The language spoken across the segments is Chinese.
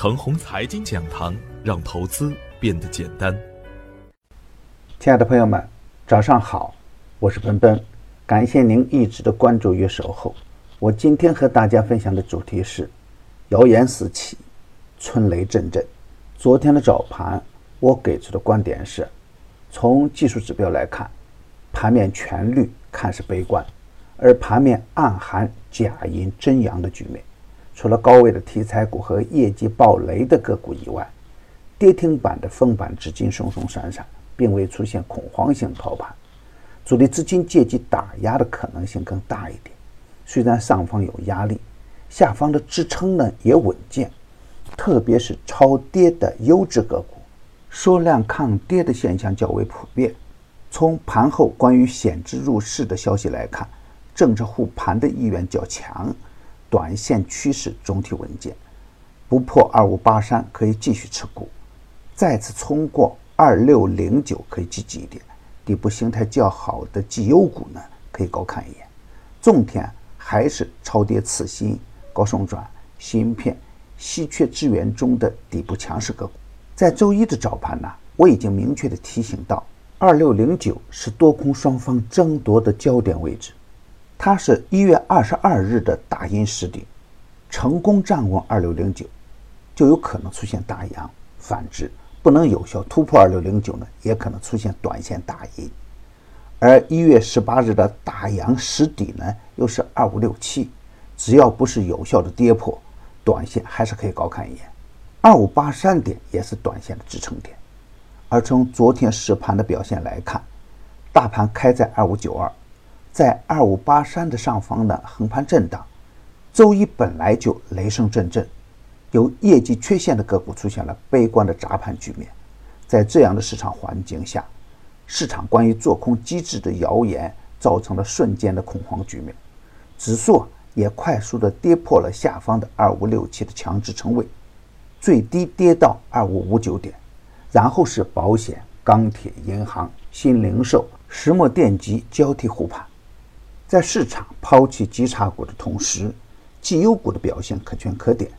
程红财经讲堂，让投资变得简单。亲爱的朋友们，早上好，我是奔奔，感谢您一直的关注与守候。我今天和大家分享的主题是：谣言四起，春雷阵阵。昨天的早盘，我给出的观点是：从技术指标来看，盘面全绿，看似悲观，而盘面暗含假阴真阳的局面。除了高位的题材股和业绩爆雷的个股以外，跌停板的封板资金松松散散，并未出现恐慌性抛盘，主力资金借机打压的可能性更大一点。虽然上方有压力，下方的支撑呢也稳健，特别是超跌的优质个股，缩量抗跌的现象较为普遍。从盘后关于险资入市的消息来看，政策护盘的意愿较强。短线趋势总体稳健，不破二五八三可以继续持股，再次冲过二六零九可以积极一点。底部形态较好的绩优股呢，可以高看一眼。重点还是超跌次新、高送转、芯片、稀缺资源中的底部强势个股。在周一的早盘呢，我已经明确的提醒到，二六零九是多空双方争夺的焦点位置。它是一月二十二日的大阴实底，成功站稳二六零九，就有可能出现大阳；反之，不能有效突破二六零九呢，也可能出现短线大阴。而一月十八日的大阳实底呢，又是二五六七，只要不是有效的跌破，短线还是可以高看一眼。二五八三点也是短线的支撑点。而从昨天实盘的表现来看，大盘开在二五九二。在二五八三的上方的横盘震荡，周一本来就雷声阵阵，有业绩缺陷的个股出现了悲观的砸盘局面。在这样的市场环境下，市场关于做空机制的谣言造成了瞬间的恐慌局面，指数也快速的跌破了下方的二五六七的强支撑位，最低跌到二五五九点，然后是保险、钢铁、银行、新零售、石墨电极交替护盘。在市场抛弃绩差股的同时，绩优股的表现可圈可点，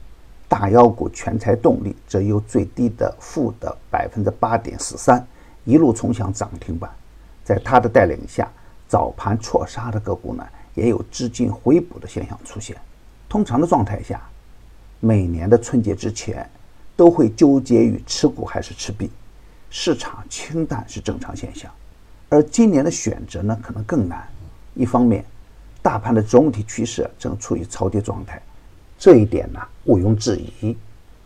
大妖股全才动力则由最低的负的百分之八点四三一路冲向涨停板。在他的带领下，早盘错杀的个股呢，也有资金回补的现象出现。通常的状态下，每年的春节之前都会纠结于持股还是持币，市场清淡是正常现象，而今年的选择呢，可能更难。一方面，大盘的总体趋势正处于超跌状态，这一点呢毋庸置疑。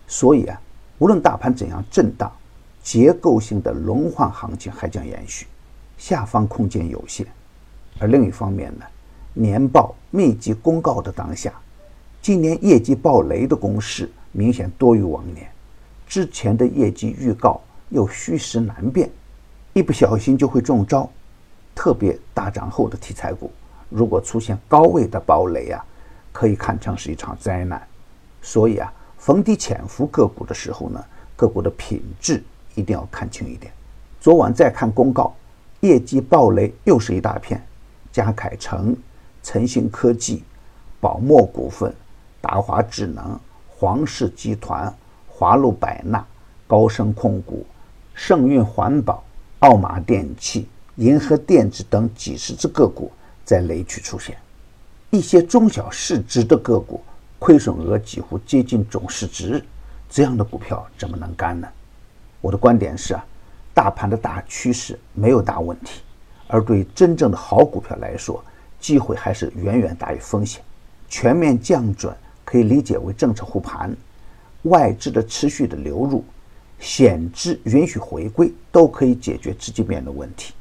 所以啊，无论大盘怎样震荡，结构性的轮换行情还将延续，下方空间有限。而另一方面呢，年报密集公告的当下，今年业绩爆雷的公式明显多于往年，之前的业绩预告又虚实难辨，一不小心就会中招。特别大涨后的题材股，如果出现高位的暴雷啊，可以看成是一场灾难。所以啊，逢低潜伏个股的时候呢，个股的品质一定要看清一点。昨晚再看公告，业绩暴雷又是一大片，嘉凯城、晨兴科技、宝墨股份、达华智能、皇氏集团、华路百纳、高升控股、盛运环保、奥马电器。银河电子等几十只个股在雷区出现，一些中小市值的个股亏损额几乎接近总市值，这样的股票怎么能干呢？我的观点是啊，大盘的大趋势没有大问题，而对真正的好股票来说，机会还是远远大于风险。全面降准可以理解为政策护盘，外资的持续的流入，险资允许回归，都可以解决资金面的问题。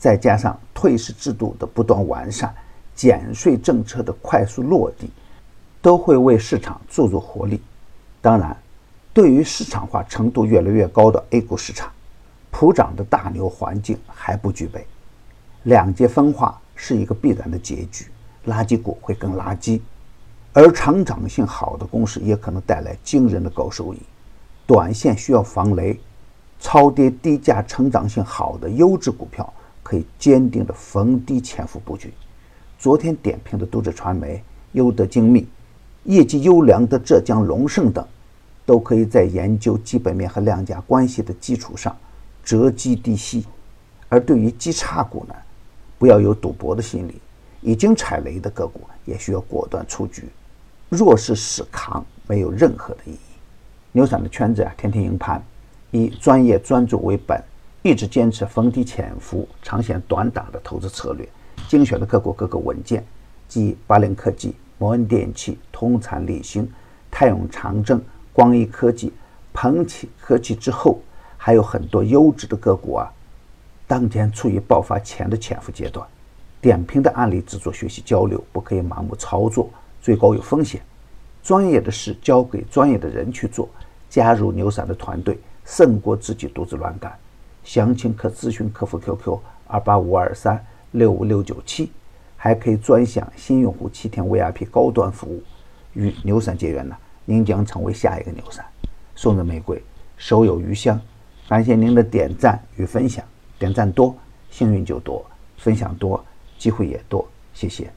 再加上退市制度的不断完善，减税政策的快速落地，都会为市场注入活力。当然，对于市场化程度越来越高的 A 股市场，普涨的大牛环境还不具备。两极分化是一个必然的结局，垃圾股会更垃圾，而成长性好的公司也可能带来惊人的高收益。短线需要防雷，超跌低价、成长性好的优质股票。可以坚定的逢低潜伏布局。昨天点评的都市传媒、优德精密、业绩优良的浙江龙盛等，都可以在研究基本面和量价关系的基础上择机低吸。而对于基差股呢，不要有赌博的心理，已经踩雷的个股也需要果断出局。弱势死扛没有任何的意义。牛散的圈子啊，天天赢盘，以专业专注为本，一直坚持逢低潜伏、长线短打的投资策略。精选的个股各个稳健，即巴林科技、摩恩电器、通产理兴、泰永长征、光一科技、鹏起科技之后，还有很多优质的个股啊。当前处于爆发前的潜伏阶段，点评的案例只做学习交流，不可以盲目操作。最高有风险，专业的事交给专业的人去做。加入牛散的团队，胜过自己独自乱干。详情可咨询客服 QQ 二八五二三六五六九七，还可以专享新用户七天 VIP 高端服务。与牛散结缘呢，您将成为下一个牛散。送人玫瑰，手有余香。感谢您的点赞与分享，点赞多，幸运就多；分享多，机会也多。谢谢。